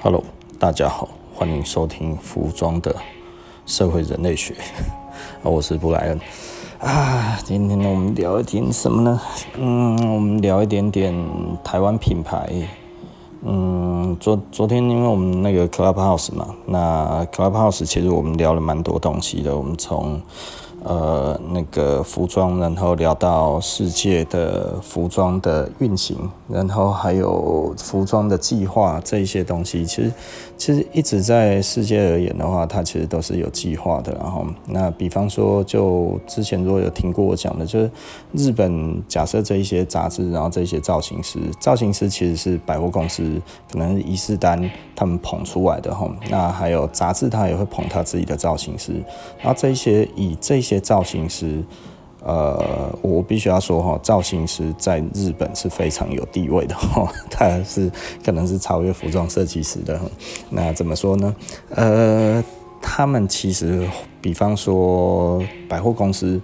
Hello，大家好，欢迎收听服装的社会人类学。我是布莱恩啊。今天呢，我们聊一点什么呢？嗯，我们聊一点点台湾品牌。嗯，昨昨天因为我们那个 Clubhouse 嘛，那 Clubhouse 其实我们聊了蛮多东西的。我们从呃，那个服装，然后聊到世界的服装的运行，然后还有服装的计划这一些东西，其实其实一直在世界而言的话，它其实都是有计划的。然后，那比方说，就之前如果有听过我讲的，就是日本假设这一些杂志，然后这些造型师，造型师其实是百货公司，可能是伊势丹他们捧出来的哈。那还有杂志，他也会捧他自己的造型师，然后这一些以这些。造型师，呃，我必须要说哈，造型师在日本是非常有地位的哈，他是可能是超越服装设计师的。那怎么说呢？呃，他们其实，比方说百货公司。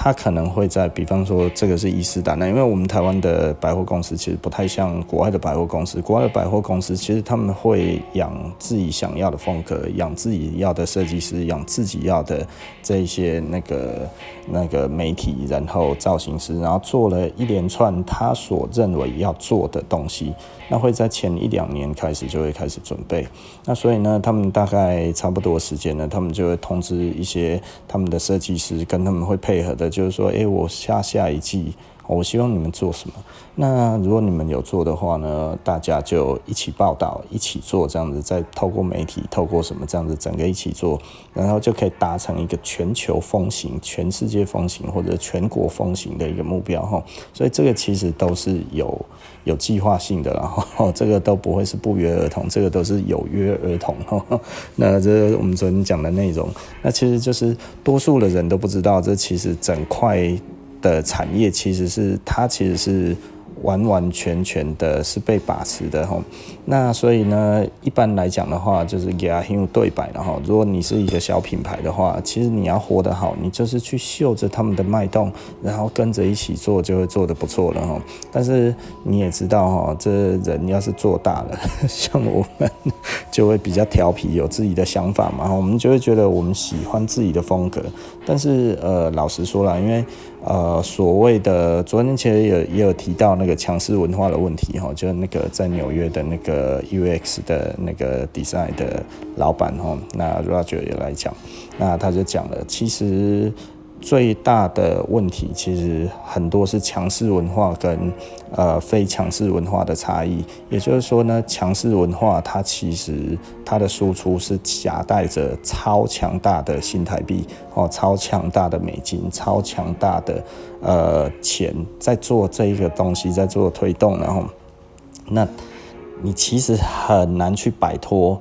他可能会在，比方说这个是伊势丹，那因为我们台湾的百货公司其实不太像国外的百货公司，国外的百货公司其实他们会养自己想要的风格，养自己要的设计师，养自己要的这一些那个那个媒体，然后造型师，然后做了一连串他所认为要做的东西，那会在前一两年开始就会开始准备，那所以呢，他们大概差不多时间呢，他们就会通知一些他们的设计师，跟他们会配合的。就是说，哎，我下下一季，我希望你们做什么？那如果你们有做的话呢，大家就一起报道，一起做，这样子，再透过媒体，透过什么这样子，整个一起做，然后就可以达成一个全球风行、全世界风行或者全国风行的一个目标哈。所以这个其实都是有有计划性的，然 后这个都不会是不约而同，这个都是有约而同。那这我们昨天讲的内容，那其实就是多数的人都不知道，这其实整块的产业其实是它其实是。完完全全的是被把持的哈，那所以呢，一般来讲的话，就是给他很有对白的哈。如果你是一个小品牌的话，其实你要活得好，你就是去嗅着他们的脉动，然后跟着一起做，就会做得不错了哈。但是你也知道哈，这人要是做大了，像我们就会比较调皮，有自己的想法嘛，我们就会觉得我们喜欢自己的风格。但是呃，老实说了，因为呃，所谓的昨天其实也也有提到那个强势文化的问题哈，就是那个在纽约的那个呃 UX 的那个 design 的老板哈，那 Roger 也来讲，那他就讲了，其实。最大的问题其实很多是强势文化跟呃非强势文化的差异。也就是说呢，强势文化它其实它的输出是夹带着超强大的新台币哦，超强大的美金，超强大的呃钱在做这一个东西，在做推动，然后那你其实很难去摆脱。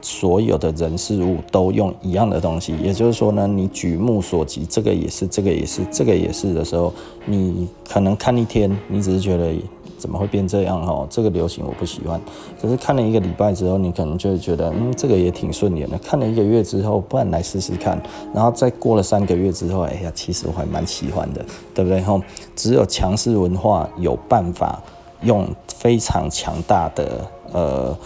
所有的人事物都用一样的东西，也就是说呢，你举目所及，这个也是，这个也是，这个也是的时候，你可能看一天，你只是觉得怎么会变这样哦？这个流行我不喜欢。可是看了一个礼拜之后，你可能就会觉得，嗯，这个也挺顺眼的。看了一个月之后，不然来试试看。然后再过了三个月之后，哎呀，其实我还蛮喜欢的，对不对？吼，只有强势文化有办法用非常强大的呃。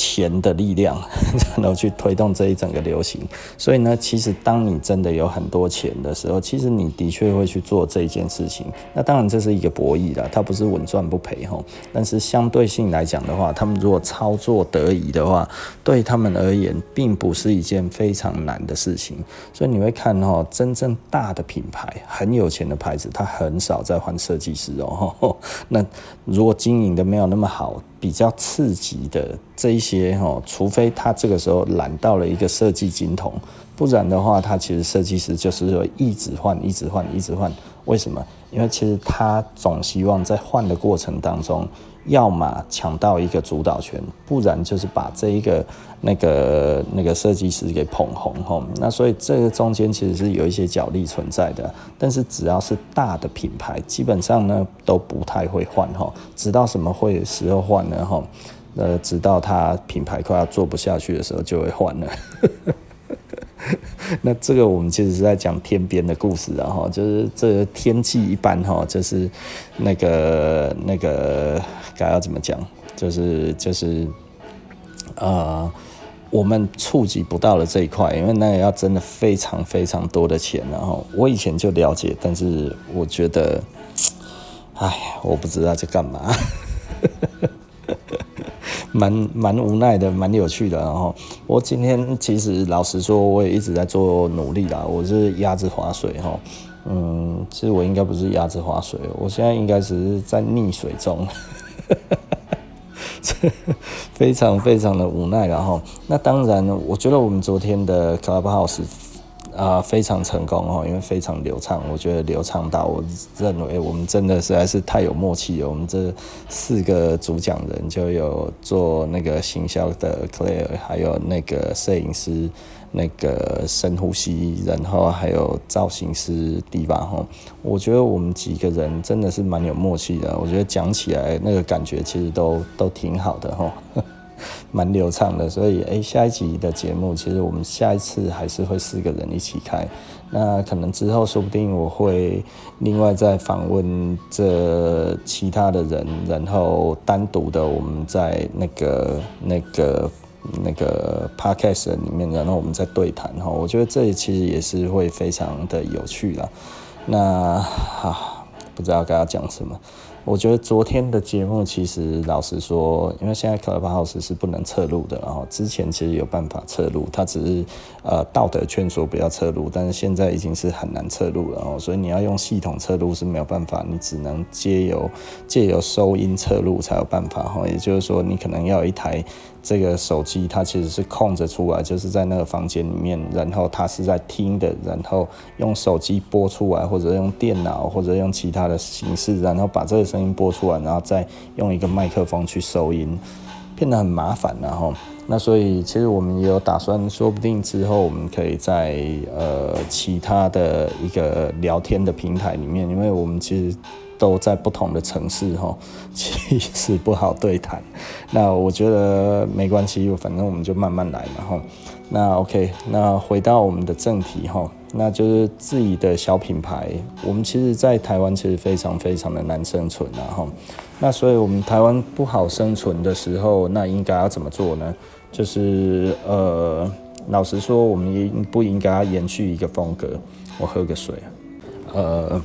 钱的力量，然后去推动这一整个流行。所以呢，其实当你真的有很多钱的时候，其实你的确会去做这一件事情。那当然这是一个博弈啦，它不是稳赚不赔哈。但是相对性来讲的话，他们如果操作得宜的话，对他们而言，并不是一件非常难的事情。所以你会看哈，真正大的品牌，很有钱的牌子，它很少在换设计师哦。那如果经营的没有那么好，比较刺激的这一些哦，除非他这个时候揽到了一个设计金童，不然的话，他其实设计师就是说一直换，一直换，一直换。为什么？因为其实他总希望在换的过程当中，要么抢到一个主导权，不然就是把这一个那个那个设计师给捧红哈。那所以这个中间其实是有一些角力存在的。但是只要是大的品牌，基本上呢都不太会换哈。直到什么会时候换呢哈？呃，直到他品牌快要做不下去的时候就会换了。那这个我们其实是在讲天边的故事啊哈，就是这个天气一般哈，就是那个那个该要怎么讲，就是就是。呃，我们触及不到的这一块，因为那个要真的非常非常多的钱。然后我以前就了解，但是我觉得，哎，我不知道在干嘛。蛮蛮无奈的，蛮有趣的。然后我今天其实老实说，我也一直在做努力啦。我是鸭子划水哈，嗯，其实我应该不是鸭子划水，我现在应该只是在溺水中，非常非常的无奈。然后那当然，我觉得我们昨天的 Clubhouse。啊、非常成功哦，因为非常流畅，我觉得流畅到我认为我们真的实在是太有默契了。我们这四个主讲人就有做那个行销的 Clare，还有那个摄影师那个深呼吸，然后还有造型师 Diva 哈。我觉得我们几个人真的是蛮有默契的，我觉得讲起来那个感觉其实都都挺好的哈。蛮流畅的，所以诶、下一集的节目，其实我们下一次还是会四个人一起开。那可能之后说不定我会另外再访问这其他的人，然后单独的我们在那个那个那个 podcast 里面，然后我们再对谈哈。我觉得这其实也是会非常的有趣啦。那哈，不知道该要讲什么。我觉得昨天的节目其实老实说，因为现在 Clubhouse 是不能侧录的，然后之前其实有办法侧录，它只是呃道德劝说不要侧录，但是现在已经是很难侧录了哦，所以你要用系统侧录是没有办法，你只能借由借由收音侧录才有办法哈，也就是说你可能要一台。这个手机它其实是空着出来，就是在那个房间里面，然后它是在听的，然后用手机播出来，或者用电脑，或者用其他的形式，然后把这个声音播出来，然后再用一个麦克风去收音，变得很麻烦，然后那所以其实我们也有打算，说不定之后我们可以在呃其他的一个聊天的平台里面，因为我们其实。都在不同的城市哈，其实不好对谈。那我觉得没关系，反正我们就慢慢来嘛哈。那 OK，那回到我们的正题哈，那就是自己的小品牌。我们其实，在台湾其实非常非常的难生存啊哈。那所以我们台湾不好生存的时候，那应该要怎么做呢？就是呃，老实说，我们应不应该延续一个风格？我喝个水，呃。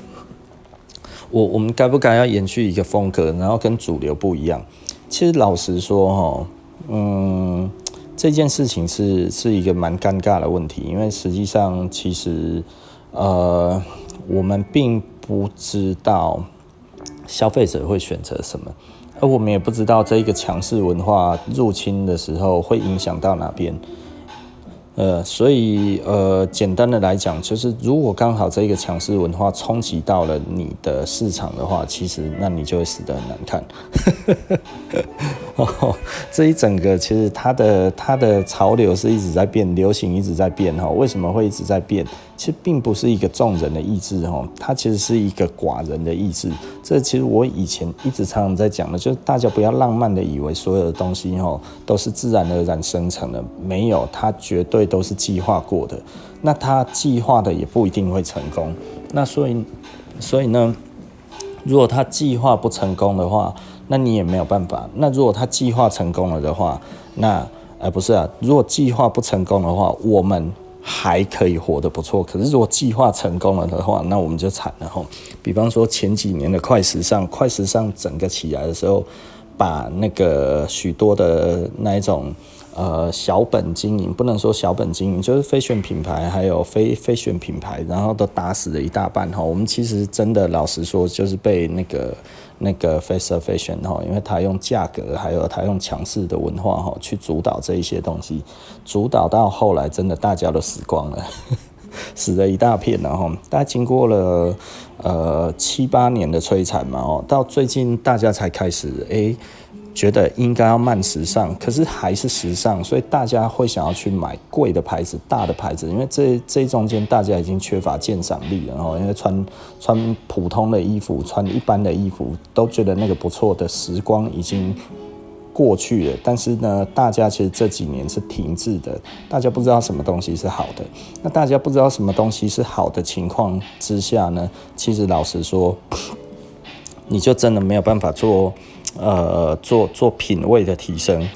我我们该不该要延续一个风格，然后跟主流不一样？其实老实说哈，嗯，这件事情是是一个蛮尴尬的问题，因为实际上其实呃，我们并不知道消费者会选择什么，而我们也不知道这一个强势文化入侵的时候会影响到哪边。呃，所以呃，简单的来讲，就是如果刚好这个强势文化冲击到了你的市场的话，其实那你就会死得很难看。哦，这一整个其实它的它的潮流是一直在变，流行一直在变哈。为什么会一直在变？其实并不是一个众人的意志哈，它其实是一个寡人的意志。这其实我以前一直常常在讲的，就是大家不要浪漫的以为所有的东西哈都是自然而然生成的，没有，它绝对都是计划过的。那它计划的也不一定会成功。那所以，所以呢，如果它计划不成功的话，那你也没有办法。那如果它计划成功了的话，那呃不是啊，如果计划不成功的话，我们。还可以活得不错，可是如果计划成功了的话，那我们就惨了吼。比方说前几年的快时尚，快时尚整个起来的时候，把那个许多的那一种呃小本经营，不能说小本经营，就是非选品牌还有非非选品牌，然后都打死了一大半哈。我们其实真的老实说，就是被那个。那个 fast fashion 哈，因为他用价格，还有他用强势的文化哈，去主导这一些东西，主导到后来真的大家都死光了，死了一大片了哈。大概经过了呃七八年的摧残嘛哦，到最近大家才开始诶。觉得应该要慢时尚，可是还是时尚，所以大家会想要去买贵的牌子、大的牌子，因为这这中间大家已经缺乏鉴赏力了哦。因为穿穿普通的衣服、穿一般的衣服，都觉得那个不错的时光已经过去了。但是呢，大家其实这几年是停滞的，大家不知道什么东西是好的。那大家不知道什么东西是好的情况之下呢，其实老实说，你就真的没有办法做。呃，做做品味的提升，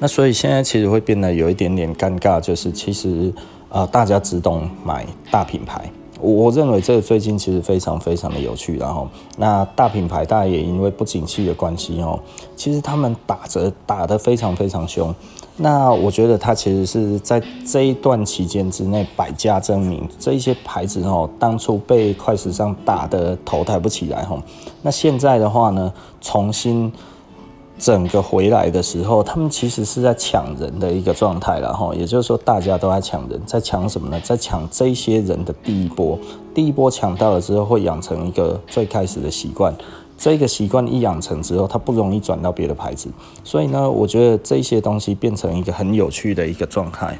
那所以现在其实会变得有一点点尴尬，就是其实呃大家只懂买大品牌。我我认为这个最近其实非常非常的有趣，然后那大品牌大家也因为不景气的关系哦，其实他们打折打得非常非常凶。那我觉得它其实是在这一段期间之内百家争鸣，这一些牌子哦，当初被快时尚打得头抬不起来吼，那现在的话呢，重新。整个回来的时候，他们其实是在抢人的一个状态了哈，也就是说大家都在抢人，在抢什么呢？在抢这些人的第一波，第一波抢到了之后，会养成一个最开始的习惯，这个习惯一养成之后，它不容易转到别的牌子，所以呢，我觉得这些东西变成一个很有趣的一个状态。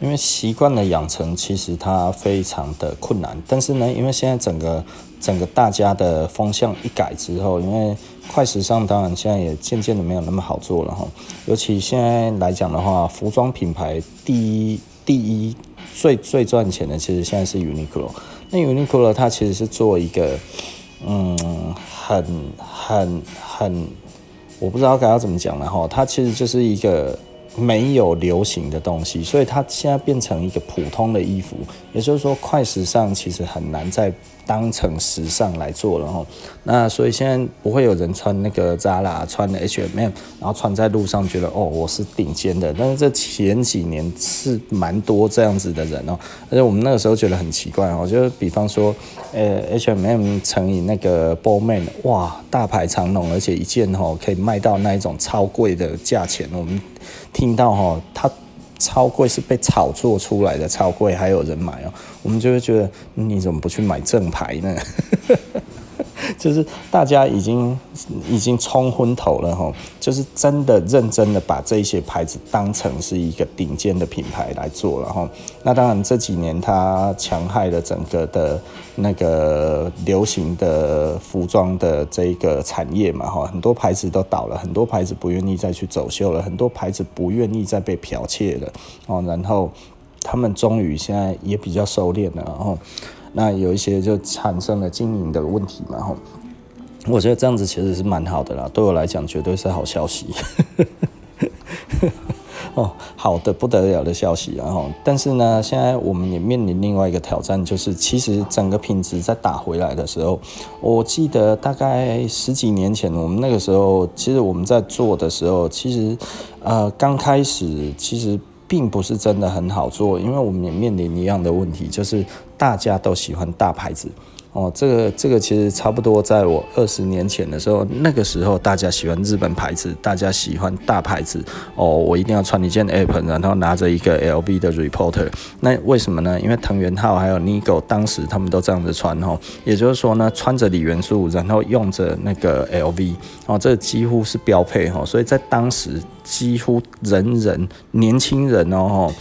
因为习惯的养成其实它非常的困难，但是呢，因为现在整个整个大家的风向一改之后，因为快时尚当然现在也渐渐的没有那么好做了哈。尤其现在来讲的话，服装品牌第一第一最最赚钱的，其实现在是 Uniqlo。那 Uniqlo 它其实是做一个嗯很很很，我不知道该要怎么讲了哈。它其实就是一个。没有流行的东西，所以它现在变成一个普通的衣服。也就是说，快时尚其实很难再当成时尚来做了哈。那所以现在不会有人穿那个 Zara、穿的 H&M，然后穿在路上觉得哦，我是顶尖的。但是这前几年是蛮多这样子的人哦，而且我们那个时候觉得很奇怪哦，就是比方说，呃，H&M 乘以那个 Balmain，哇，大牌长龙，而且一件哦可以卖到那一种超贵的价钱，我们。听到哈，他超贵是被炒作出来的，超贵还有人买哦，我们就会觉得你怎么不去买正牌呢？就是大家已经已经冲昏头了哈，就是真的认真的把这些牌子当成是一个顶尖的品牌来做了哈。那当然这几年它强害了整个的那个流行的服装的这个产业嘛哈，很多牌子都倒了，很多牌子不愿意再去走秀了，很多牌子不愿意再被剽窃了哦，然后他们终于现在也比较收敛了，然后。那有一些就产生了经营的问题嘛，吼，我觉得这样子其实是蛮好的啦，对我来讲绝对是好消息，哦，好的不得了的消息，然后，但是呢，现在我们也面临另外一个挑战，就是其实整个品质在打回来的时候，我记得大概十几年前，我们那个时候，其实我们在做的时候，其实呃刚开始其实。并不是真的很好做，因为我们也面临一样的问题，就是大家都喜欢大牌子。哦，这个这个其实差不多，在我二十年前的时候，那个时候大家喜欢日本牌子，大家喜欢大牌子。哦，我一定要穿一件 Ape，然后拿着一个 LV 的 Reporter。那为什么呢？因为藤原浩还有 Nigo 当时他们都这样子穿哦。也就是说呢，穿着李元素，然后用着那个 LV，哦，这几乎是标配哦。所以在当时，几乎人人年轻人哦。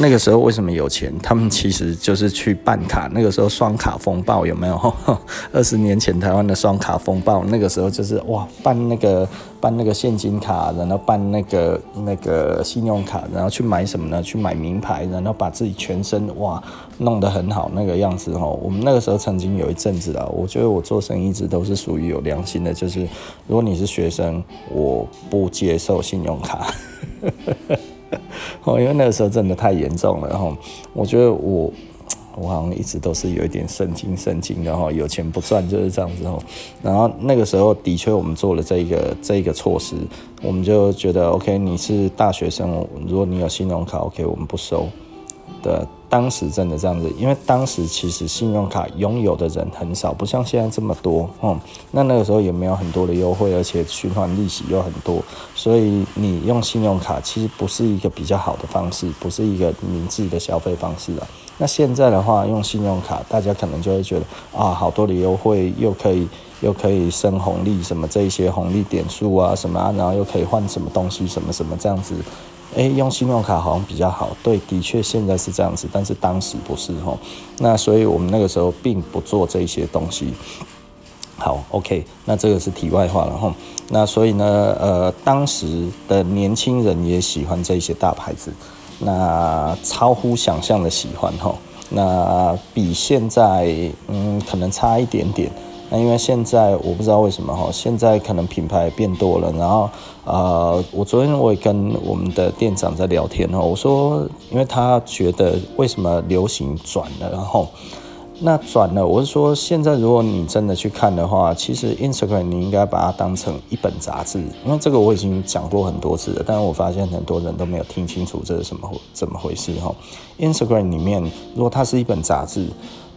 那个时候为什么有钱？他们其实就是去办卡。那个时候双卡风暴有没有？二十年前台湾的双卡风暴，那个时候就是哇，办那个办那个现金卡，然后办那个那个信用卡，然后去买什么呢？去买名牌，然后把自己全身哇弄得很好那个样子哦。我们那个时候曾经有一阵子啊，我觉得我做生意一直都是属于有良心的，就是如果你是学生，我不接受信用卡。哦，因为那个时候真的太严重了，然后我觉得我我好像一直都是有一点圣经圣经的哈，有钱不赚就是这样子哦。然后那个时候的确我们做了这个这个措施，我们就觉得 OK，你是大学生，如果你有信用卡 OK，我们不收的。当时真的这样子，因为当时其实信用卡拥有的人很少，不像现在这么多，嗯，那那个时候也没有很多的优惠，而且循环利息又很多，所以你用信用卡其实不是一个比较好的方式，不是一个明智的消费方式啊。那现在的话，用信用卡，大家可能就会觉得啊，好多的优惠，又可以又可以升红利，什么这一些红利点数啊，什么啊，然后又可以换什么东西，什么什么这样子。诶，用信用卡好像比较好，对，的确现在是这样子，但是当时不是吼。那所以我们那个时候并不做这些东西。好，OK，那这个是题外话了吼。那所以呢，呃，当时的年轻人也喜欢这些大牌子，那超乎想象的喜欢吼。那比现在嗯可能差一点点。那因为现在我不知道为什么哈，现在可能品牌变多了，然后呃，我昨天我也跟我们的店长在聊天哈，我说，因为他觉得为什么流行转了，然后。那转了，我是说，现在如果你真的去看的话，其实 Instagram 你应该把它当成一本杂志，因为这个我已经讲过很多次了，但是我发现很多人都没有听清楚这是什么怎么回事哈。Instagram 里面如果它是一本杂志，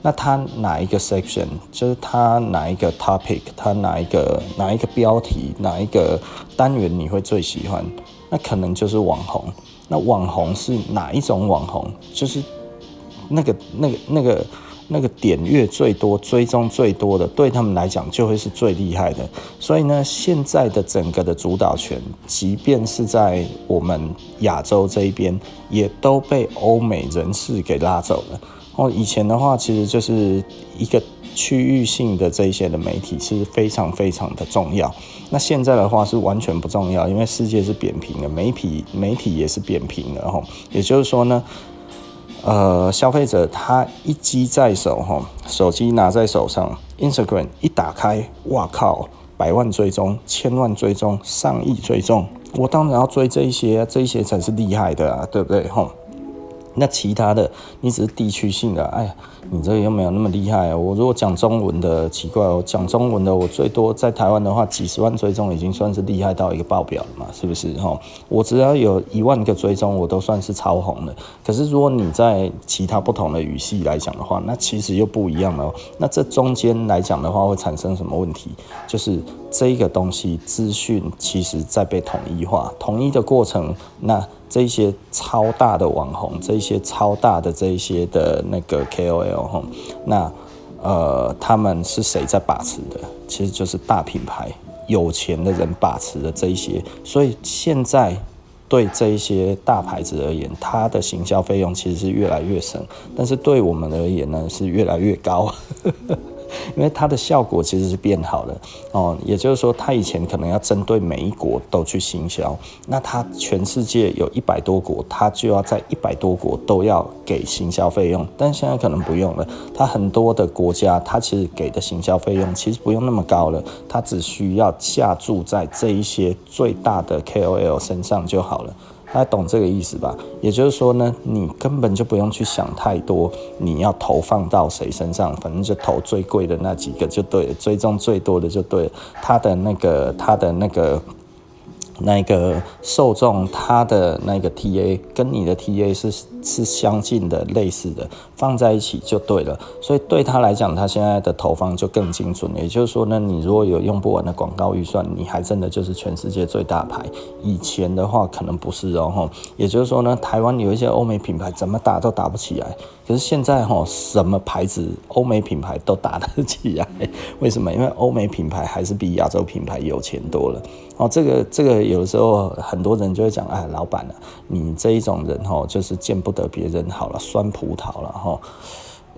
那它哪一个 section 就是它哪一个 topic，它哪一个哪一个标题，哪一个单元你会最喜欢？那可能就是网红。那网红是哪一种网红？就是那个那个那个。那个点阅最多、追踪最多的，对他们来讲就会是最厉害的。所以呢，现在的整个的主导权，即便是在我们亚洲这一边，也都被欧美人士给拉走了。哦，以前的话，其实就是一个区域性的这一些的媒体是非常非常的重要。那现在的话是完全不重要，因为世界是扁平的，媒体媒体也是扁平的。哈，也就是说呢。呃，消费者他一机在手，哈，手机拿在手上，Instagram 一打开，哇靠，百万追踪，千万追踪，上亿追踪，我当然要追这一些，这一些才是厉害的啊，对不对，哈？那其他的，你只是地区性的，哎呀。你这个又没有那么厉害，我如果讲中文的，奇怪，我讲中文的，我最多在台湾的话，几十万追踪已经算是厉害到一个爆表了嘛，是不是？哈，我只要有一万个追踪，我都算是超红了。可是如果你在其他不同的语系来讲的话，那其实又不一样了。那这中间来讲的话，会产生什么问题？就是这一个东西资讯其实在被统一化，统一的过程，那。这些超大的网红，这些超大的这一些的那个 KOL，那呃，他们是谁在把持的？其实就是大品牌、有钱的人把持的这一些。所以现在对这一些大牌子而言，它的行销费用其实是越来越省，但是对我们而言呢，是越来越高。因为它的效果其实是变好了哦，也就是说，它以前可能要针对每一国都去行销，那它全世界有一百多国，它就要在一百多国都要给行销费用，但现在可能不用了，它很多的国家，它其实给的行销费用其实不用那么高了，它只需要下注在这一些最大的 KOL 身上就好了。大家懂这个意思吧？也就是说呢，你根本就不用去想太多，你要投放到谁身上，反正就投最贵的那几个就对了，追踪最多的就对了，他的那个，他的那个。那个受众，他的那个 TA 跟你的 TA 是是相近的、类似的，放在一起就对了。所以对他来讲，他现在的投放就更精准。也就是说呢，你如果有用不完的广告预算，你还真的就是全世界最大牌。以前的话可能不是哦。也就是说呢，台湾有一些欧美品牌怎么打都打不起来。可是现在哈，什么牌子欧美品牌都打得起来。为什么？因为欧美品牌还是比亚洲品牌有钱多了。哦，这个这个有的时候很多人就会讲，哎，老板啊，你这一种人哈，就是见不得别人好了，酸葡萄了哈。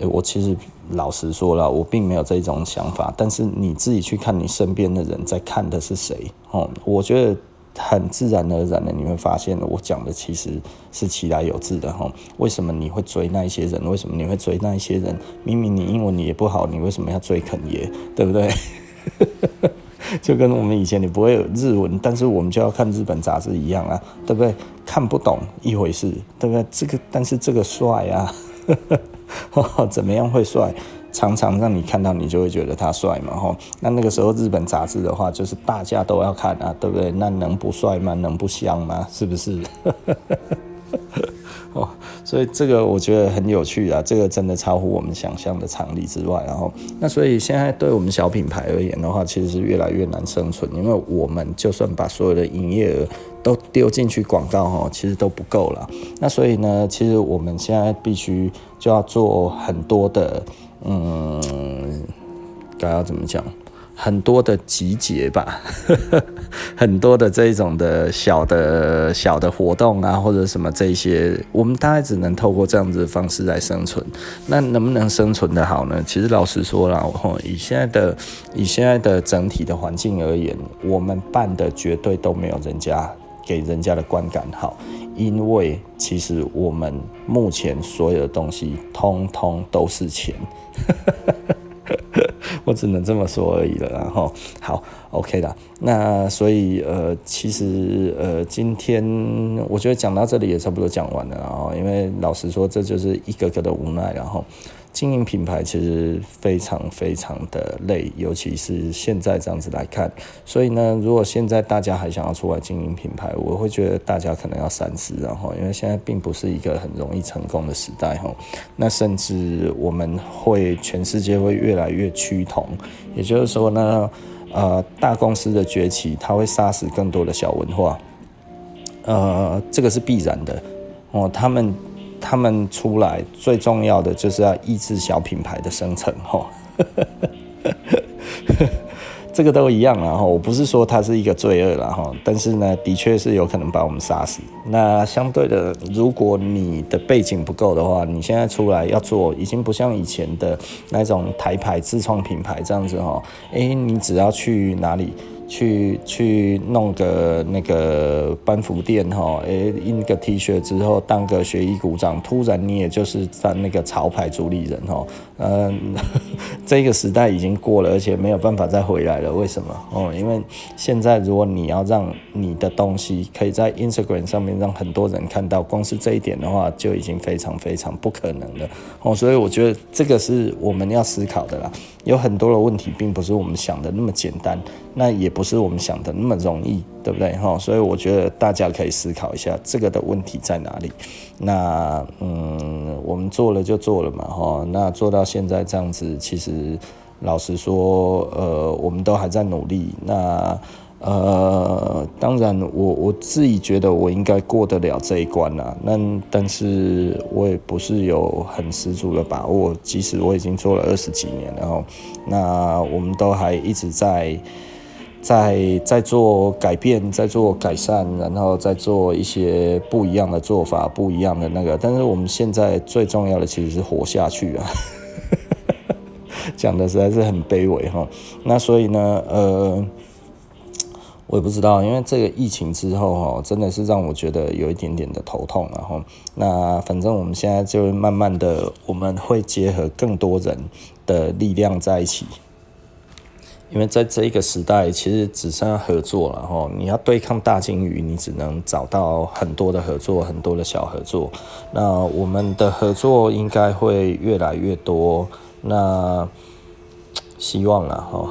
我其实老实说了，我并没有这种想法，但是你自己去看你身边的人在看的是谁哦，我觉得很自然而然的你会发现，我讲的其实是其来有自的哈。为什么你会追那一些人？为什么你会追那一些人？明明你英文你也不好，你为什么要追肯爷？对不对？就跟我们以前你不会有日文，但是我们就要看日本杂志一样啊，对不对？看不懂一回事，对不对？这个但是这个帅啊，怎么样会帅？常常让你看到你就会觉得他帅嘛，吼。那那个时候日本杂志的话，就是大家都要看啊，对不对？那能不帅吗？能不香吗？是不是？哦，所以这个我觉得很有趣啊，这个真的超乎我们想象的常理之外。然后，那所以现在对我们小品牌而言的话，其实是越来越难生存，因为我们就算把所有的营业额都丢进去广告，哈，其实都不够了。那所以呢，其实我们现在必须就要做很多的，嗯，该要怎么讲？很多的集结吧，很多的这种的小的小的活动啊，或者什么这些，我们大概只能透过这样子的方式来生存。那能不能生存得好呢？其实老实说了，以现在的以现在的整体的环境而言，我们办的绝对都没有人家给人家的观感好，因为其实我们目前所有的东西，通通都是钱。我只能这么说而已了。然后好，OK 啦。那所以呃，其实呃，今天我觉得讲到这里也差不多讲完了。然后因为老实说，这就是一个个的无奈。然后。经营品牌其实非常非常的累，尤其是现在这样子来看。所以呢，如果现在大家还想要出来经营品牌，我会觉得大家可能要三思，然后因为现在并不是一个很容易成功的时代哈。那甚至我们会全世界会越来越趋同，也就是说呢，呃，大公司的崛起，它会杀死更多的小文化，呃，这个是必然的哦，他们。他们出来最重要的就是要抑制小品牌的生成，吼，这个都一样了，哈。我不是说它是一个罪恶了，哈，但是呢，的确是有可能把我们杀死。那相对的，如果你的背景不够的话，你现在出来要做，已经不像以前的那种台牌自创品牌这样子，哈。诶，你只要去哪里？去去弄个那个班服店哈，诶，印个 T 恤之后当个学艺股长，突然你也就是在那个潮牌主理人哈，嗯，这个时代已经过了，而且没有办法再回来了。为什么？哦，因为现在如果你要让你的东西可以在 Instagram 上面让很多人看到，光是这一点的话就已经非常非常不可能了。哦，所以我觉得这个是我们要思考的啦。有很多的问题并不是我们想的那么简单，那也不是我们想的那么容易，对不对？哈，所以我觉得大家可以思考一下这个的问题在哪里。那嗯，我们做了就做了嘛，哈。那做到现在这样子，其实老实说，呃，我们都还在努力。那。呃，当然我，我自己觉得我应该过得了这一关啦。那但是我也不是有很十足的把握，即使我已经做了二十几年了，然后那我们都还一直在在在做改变，在做改善，然后在做一些不一样的做法，不一样的那个。但是我们现在最重要的其实是活下去啊，讲的实在是很卑微哈。那所以呢，呃。我也不知道，因为这个疫情之后哈，真的是让我觉得有一点点的头痛，然后那反正我们现在就慢慢的，我们会结合更多人的力量在一起，因为在这一个时代，其实只剩下合作了哈。你要对抗大鲸鱼，你只能找到很多的合作，很多的小合作。那我们的合作应该会越来越多。那希望了哈，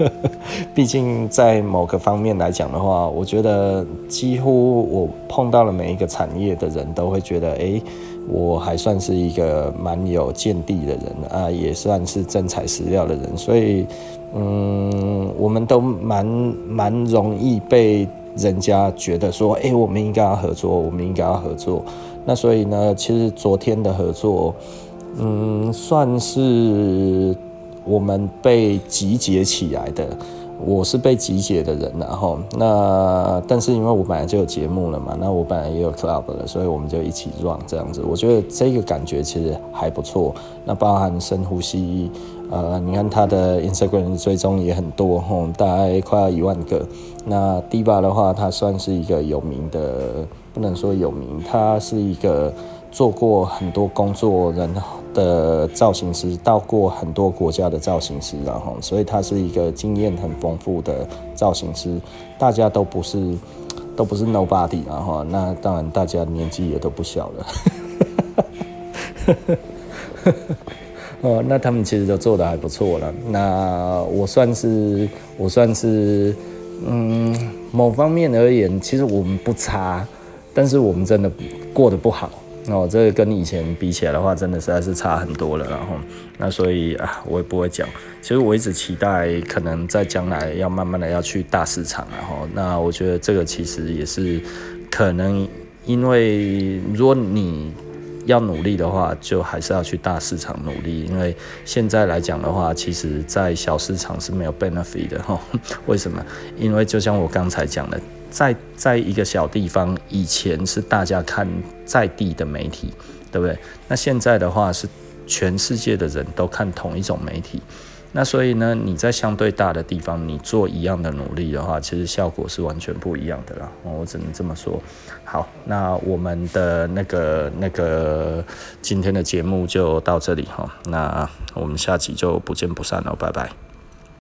毕竟在某个方面来讲的话，我觉得几乎我碰到了每一个产业的人都会觉得，哎，我还算是一个蛮有见地的人啊，也算是真材实料的人，所以，嗯，我们都蛮蛮容易被人家觉得说，哎，我们应该要合作，我们应该要合作。那所以呢，其实昨天的合作，嗯，算是。我们被集结起来的，我是被集结的人，然后那但是因为我本来就有节目了嘛，那我本来也有 club 了，所以我们就一起 run 这样子。我觉得这个感觉其实还不错。那包含深呼吸，呃，你看他的 Instagram 追踪也很多，吼，大概快要一万个。那 Diva 的话，他算是一个有名的，不能说有名，他是一个做过很多工作人。的造型师到过很多国家的造型师，然后，所以他是一个经验很丰富的造型师。大家都不是，都不是 nobody，然后，那当然大家年纪也都不小了。哦，那他们其实都做得还不错了。那我算是，我算是，嗯，某方面而言，其实我们不差，但是我们真的过得不好。哦，这个跟以前比起来的话，真的实在是差很多了。然后，那所以啊，我也不会讲。其实我一直期待，可能在将来要慢慢的要去大市场。然后，那我觉得这个其实也是可能，因为如果你要努力的话，就还是要去大市场努力。因为现在来讲的话，其实在小市场是没有 benefit 的。哈，为什么？因为就像我刚才讲的。在在一个小地方，以前是大家看在地的媒体，对不对？那现在的话是全世界的人都看同一种媒体。那所以呢，你在相对大的地方，你做一样的努力的话，其实效果是完全不一样的啦。我只能这么说。好，那我们的那个那个今天的节目就到这里哈。那我们下集就不见不散了，拜拜。